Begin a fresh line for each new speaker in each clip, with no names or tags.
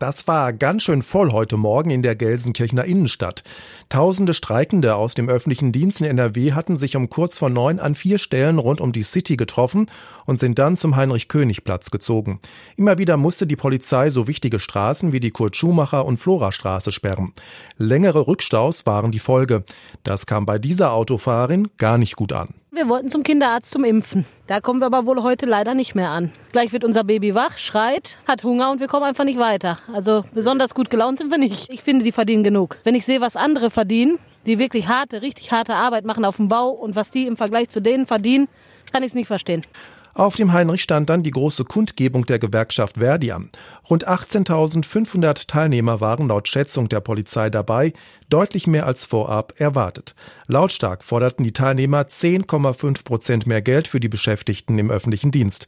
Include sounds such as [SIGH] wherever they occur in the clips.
Das war ganz schön voll heute Morgen in der Gelsenkirchener Innenstadt. Tausende Streikende aus dem öffentlichen Dienst in NRW hatten sich um kurz vor neun an vier Stellen rund um die City getroffen und sind dann zum Heinrich-König-Platz gezogen. Immer wieder musste die Polizei so wichtige Straßen wie die Kurt-Schumacher- und Florastraße sperren. Längere Rückstaus waren die Folge. Das kam bei dieser Autofahrerin gar nicht gut an.
Wir wollten zum Kinderarzt zum Impfen. Da kommen wir aber wohl heute leider nicht mehr an. Gleich wird unser Baby wach, schreit, hat Hunger und wir kommen einfach nicht weiter. Also besonders gut gelaunt sind wir nicht. Ich finde, die verdienen genug. Wenn ich sehe, was andere verdienen, die wirklich harte, richtig harte Arbeit machen auf dem Bau und was die im Vergleich zu denen verdienen, kann ich es nicht verstehen.
Auf dem Heinrich stand dann die große Kundgebung der Gewerkschaft Verdi an. Rund 18.500 Teilnehmer waren laut Schätzung der Polizei dabei, deutlich mehr als vorab erwartet. Lautstark forderten die Teilnehmer 10,5 Prozent mehr Geld für die Beschäftigten im öffentlichen Dienst.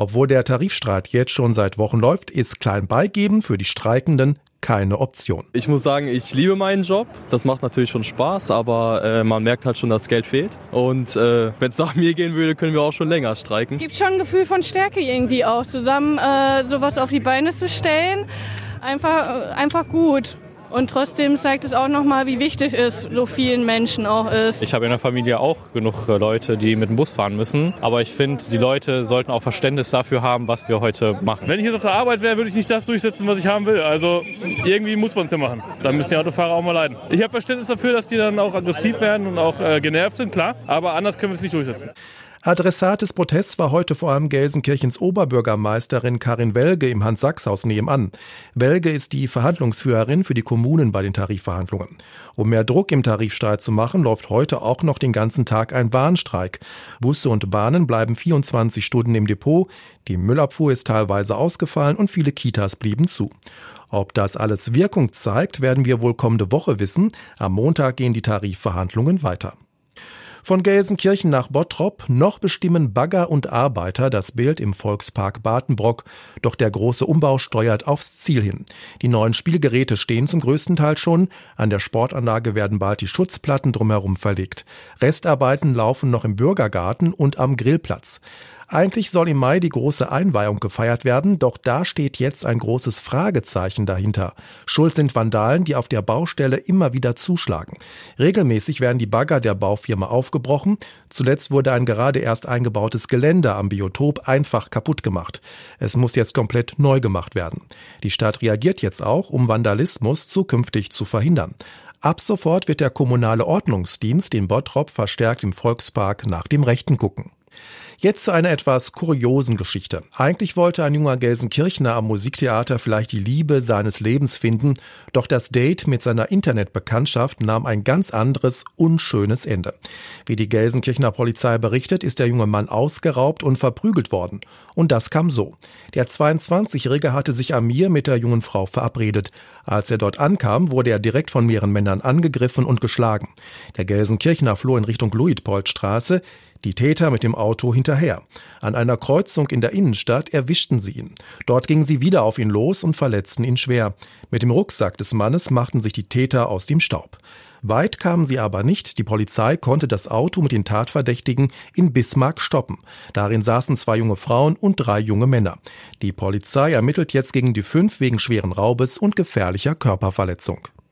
Obwohl der Tarifstreit jetzt schon seit Wochen läuft, ist klein beigeben für die Streikenden keine Option.
Ich muss sagen, ich liebe meinen Job. Das macht natürlich schon Spaß, aber äh, man merkt halt schon, dass Geld fehlt. Und äh, wenn es [LAUGHS] nach mir gehen würde, können wir auch schon länger streiken.
Gibt schon ein Gefühl von Stärke irgendwie auch, zusammen äh, sowas auf die Beine zu stellen. Einfach, äh, einfach gut. Und trotzdem zeigt es auch nochmal, wie wichtig es so vielen Menschen auch ist.
Ich habe in der Familie auch genug äh, Leute, die mit dem Bus fahren müssen. Aber ich finde, die Leute sollten auch Verständnis dafür haben, was wir heute machen.
Wenn ich jetzt auf der Arbeit wäre, würde ich nicht das durchsetzen, was ich haben will. Also irgendwie muss man es ja machen. Dann müssen die Autofahrer auch mal leiden. Ich habe Verständnis dafür, dass die dann auch aggressiv werden und auch äh, genervt sind, klar. Aber anders können wir es nicht durchsetzen.
Adressat des Protests war heute vor allem Gelsenkirchens Oberbürgermeisterin Karin Welge im Hans-Sachs-Haus nebenan. Welge ist die Verhandlungsführerin für die Kommunen bei den Tarifverhandlungen. Um mehr Druck im Tarifstreit zu machen, läuft heute auch noch den ganzen Tag ein Warnstreik. Busse und Bahnen bleiben 24 Stunden im Depot, die Müllabfuhr ist teilweise ausgefallen und viele Kitas blieben zu. Ob das alles Wirkung zeigt, werden wir wohl kommende Woche wissen. Am Montag gehen die Tarifverhandlungen weiter. Von Gelsenkirchen nach Bottrop noch bestimmen Bagger und Arbeiter das Bild im Volkspark Badenbrock, doch der große Umbau steuert aufs Ziel hin. Die neuen Spielgeräte stehen zum größten Teil schon, an der Sportanlage werden bald die Schutzplatten drumherum verlegt. Restarbeiten laufen noch im Bürgergarten und am Grillplatz. Eigentlich soll im Mai die große Einweihung gefeiert werden, doch da steht jetzt ein großes Fragezeichen dahinter. Schuld sind Vandalen, die auf der Baustelle immer wieder zuschlagen. Regelmäßig werden die Bagger der Baufirma aufgebrochen. Zuletzt wurde ein gerade erst eingebautes Geländer am Biotop einfach kaputt gemacht. Es muss jetzt komplett neu gemacht werden. Die Stadt reagiert jetzt auch, um Vandalismus zukünftig zu verhindern. Ab sofort wird der kommunale Ordnungsdienst in Bottrop verstärkt im Volkspark nach dem Rechten gucken. Jetzt zu einer etwas kuriosen Geschichte. Eigentlich wollte ein junger Gelsenkirchner am Musiktheater vielleicht die Liebe seines Lebens finden, doch das Date mit seiner Internetbekanntschaft nahm ein ganz anderes, unschönes Ende. Wie die Gelsenkirchener Polizei berichtet, ist der junge Mann ausgeraubt und verprügelt worden. Und das kam so. Der 22-Jährige hatte sich Amir mit der jungen Frau verabredet. Als er dort ankam, wurde er direkt von mehreren Männern angegriffen und geschlagen. Der Gelsenkirchener floh in Richtung Luitpoldstraße die Täter mit dem Auto hinterher. An einer Kreuzung in der Innenstadt erwischten sie ihn. Dort gingen sie wieder auf ihn los und verletzten ihn schwer. Mit dem Rucksack des Mannes machten sich die Täter aus dem Staub. Weit kamen sie aber nicht. Die Polizei konnte das Auto mit den Tatverdächtigen in Bismarck stoppen. Darin saßen zwei junge Frauen und drei junge Männer. Die Polizei ermittelt jetzt gegen die fünf wegen schweren Raubes und gefährlicher Körperverletzung.